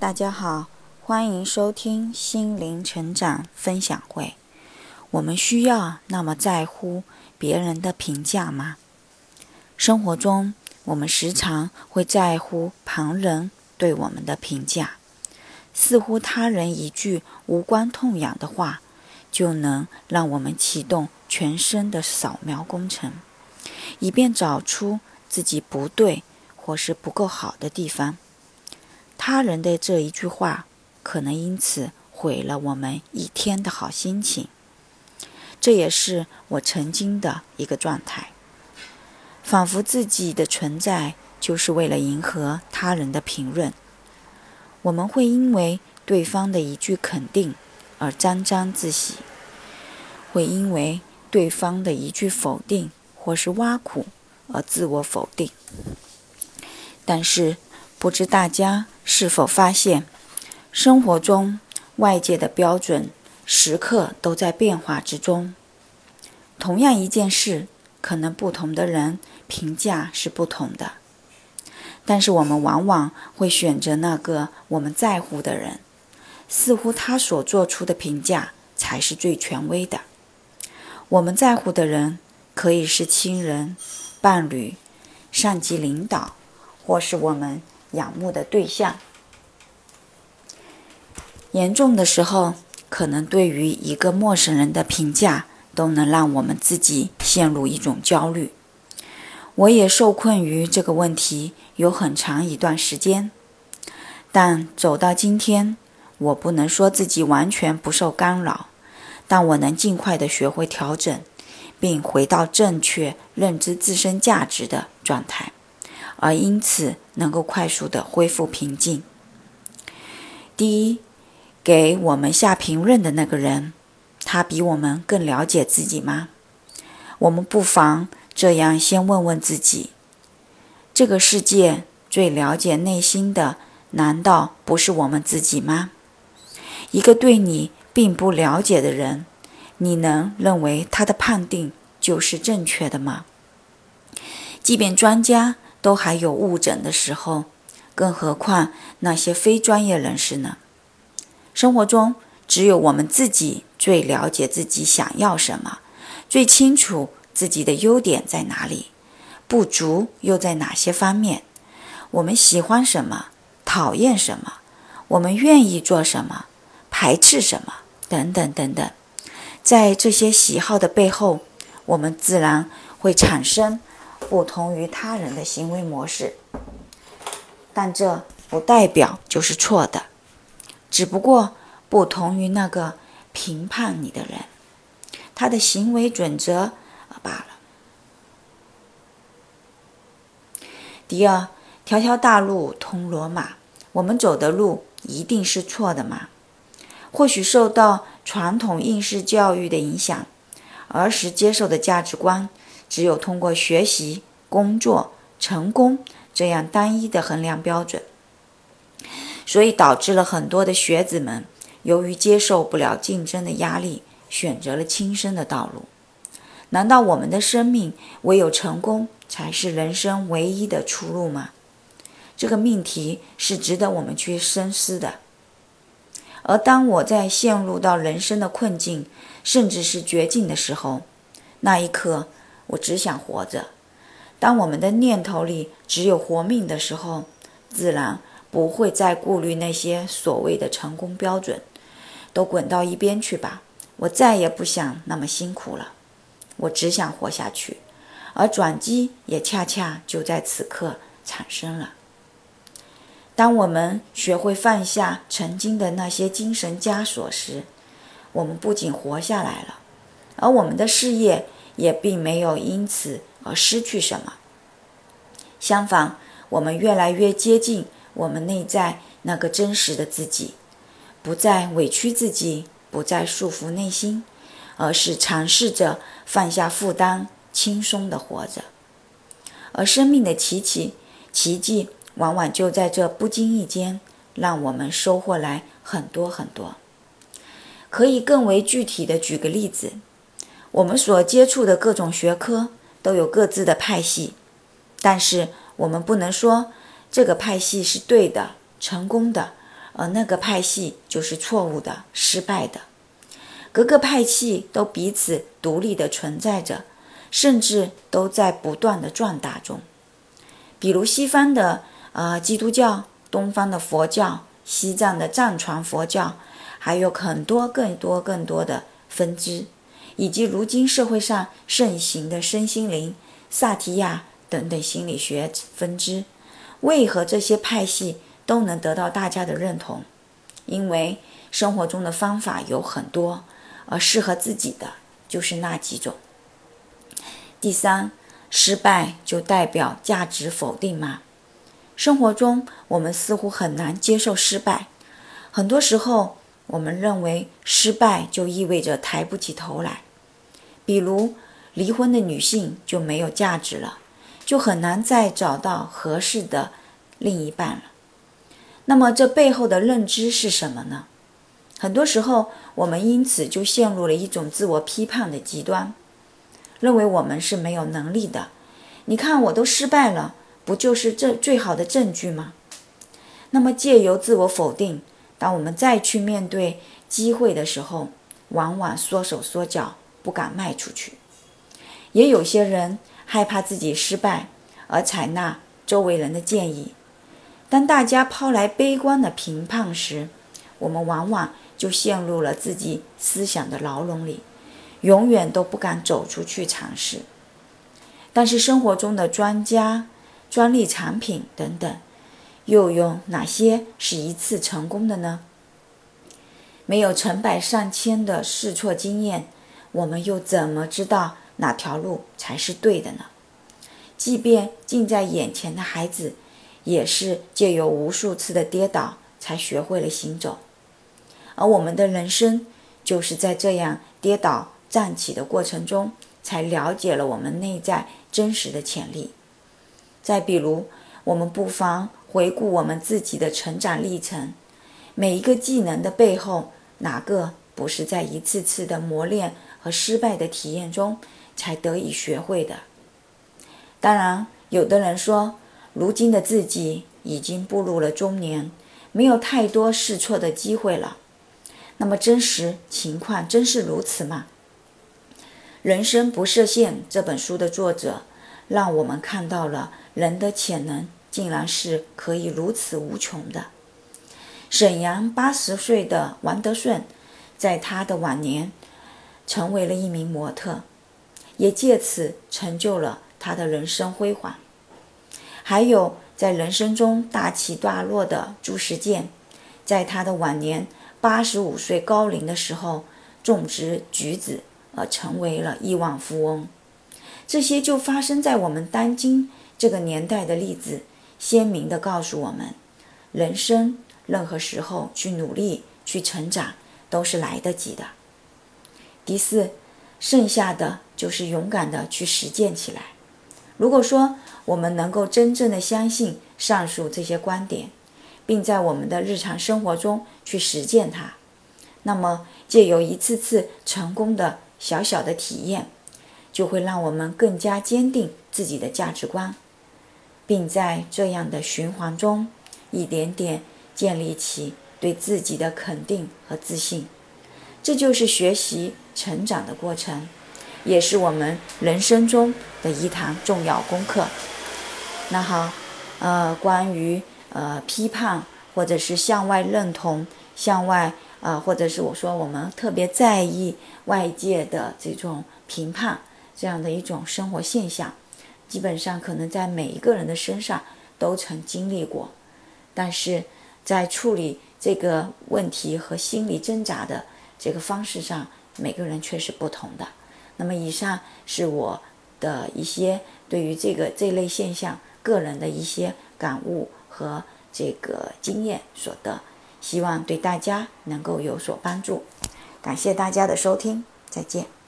大家好，欢迎收听心灵成长分享会。我们需要那么在乎别人的评价吗？生活中，我们时常会在乎旁人对我们的评价，似乎他人一句无关痛痒的话，就能让我们启动全身的扫描工程，以便找出自己不对或是不够好的地方。他人的这一句话，可能因此毁了我们一天的好心情。这也是我曾经的一个状态，仿佛自己的存在就是为了迎合他人的评论。我们会因为对方的一句肯定而沾沾自喜，会因为对方的一句否定或是挖苦而自我否定。但是，不知大家是否发现，生活中外界的标准时刻都在变化之中。同样一件事，可能不同的人评价是不同的，但是我们往往会选择那个我们在乎的人，似乎他所做出的评价才是最权威的。我们在乎的人可以是亲人、伴侣、上级领导，或是我们。仰慕的对象，严重的时候，可能对于一个陌生人的评价，都能让我们自己陷入一种焦虑。我也受困于这个问题有很长一段时间，但走到今天，我不能说自己完全不受干扰，但我能尽快的学会调整，并回到正确认知自身价值的状态。而因此能够快速的恢复平静。第一，给我们下评论的那个人，他比我们更了解自己吗？我们不妨这样先问问自己：这个世界最了解内心的，难道不是我们自己吗？一个对你并不了解的人，你能认为他的判定就是正确的吗？即便专家。都还有误诊的时候，更何况那些非专业人士呢？生活中只有我们自己最了解自己想要什么，最清楚自己的优点在哪里，不足又在哪些方面。我们喜欢什么，讨厌什么，我们愿意做什么，排斥什么，等等等等。在这些喜好的背后，我们自然会产生。不同于他人的行为模式，但这不代表就是错的，只不过不同于那个评判你的人，他的行为准则罢了。第二，条条大路通罗马，我们走的路一定是错的吗？或许受到传统应试教育的影响，儿时接受的价值观。只有通过学习、工作、成功这样单一的衡量标准，所以导致了很多的学子们由于接受不了竞争的压力，选择了轻生的道路。难道我们的生命唯有成功才是人生唯一的出路吗？这个命题是值得我们去深思的。而当我在陷入到人生的困境，甚至是绝境的时候，那一刻。我只想活着。当我们的念头里只有活命的时候，自然不会再顾虑那些所谓的成功标准，都滚到一边去吧。我再也不想那么辛苦了，我只想活下去。而转机也恰恰就在此刻产生了。当我们学会放下曾经的那些精神枷锁时，我们不仅活下来了，而我们的事业。也并没有因此而失去什么。相反，我们越来越接近我们内在那个真实的自己，不再委屈自己，不再束缚内心，而是尝试着放下负担，轻松的活着。而生命的奇迹奇迹，往往就在这不经意间，让我们收获来很多很多。可以更为具体的举个例子。我们所接触的各种学科都有各自的派系，但是我们不能说这个派系是对的、成功的，而那个派系就是错误的、失败的。各个派系都彼此独立的存在着，甚至都在不断的壮大中。比如西方的呃基督教、东方的佛教、西藏的藏传佛教，还有很多更多更多的分支，以及如今社会上盛行的身心灵、萨提亚等等心理学分支。为何这些派系都能得到大家的认同？因为生活中的方法有很多。而适合自己的就是那几种。第三，失败就代表价值否定吗？生活中我们似乎很难接受失败，很多时候我们认为失败就意味着抬不起头来。比如，离婚的女性就没有价值了，就很难再找到合适的另一半了。那么，这背后的认知是什么呢？很多时候，我们因此就陷入了一种自我批判的极端，认为我们是没有能力的。你看，我都失败了，不就是这最好的证据吗？那么，借由自我否定，当我们再去面对机会的时候，往往缩手缩脚，不敢迈出去。也有些人害怕自己失败，而采纳周围人的建议。当大家抛来悲观的评判时，我们往往。就陷入了自己思想的牢笼里，永远都不敢走出去尝试。但是生活中的专家、专利产品等等，又有哪些是一次成功的呢？没有成百上千的试错经验，我们又怎么知道哪条路才是对的呢？即便近在眼前的孩子，也是借由无数次的跌倒，才学会了行走。而我们的人生，就是在这样跌倒站起的过程中，才了解了我们内在真实的潜力。再比如，我们不妨回顾我们自己的成长历程，每一个技能的背后，哪个不是在一次次的磨练和失败的体验中才得以学会的？当然，有的人说，如今的自己已经步入了中年，没有太多试错的机会了。那么真实情况真是如此吗？《人生不设限》这本书的作者，让我们看到了人的潜能竟然是可以如此无穷的。沈阳八十岁的王德顺，在他的晚年，成为了一名模特，也借此成就了他的人生辉煌。还有在人生中大起大落的朱时健，在他的晚年。八十五岁高龄的时候种植橘子，而成为了亿万富翁。这些就发生在我们当今这个年代的例子，鲜明地告诉我们：人生任何时候去努力、去成长都是来得及的。第四，剩下的就是勇敢地去实践起来。如果说我们能够真正的相信上述这些观点，并在我们的日常生活中去实践它，那么借由一次次成功的小小的体验，就会让我们更加坚定自己的价值观，并在这样的循环中一点点建立起对自己的肯定和自信。这就是学习成长的过程，也是我们人生中的一堂重要功课。那好，呃，关于。呃，批判或者是向外认同，向外啊，或者是我说我们特别在意外界的这种评判，这样的一种生活现象，基本上可能在每一个人的身上都曾经历过，但是在处理这个问题和心理挣扎的这个方式上，每个人却是不同的。那么，以上是我的一些对于这个这类现象个人的一些感悟。和这个经验所得，希望对大家能够有所帮助。感谢大家的收听，再见。